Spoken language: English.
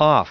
off.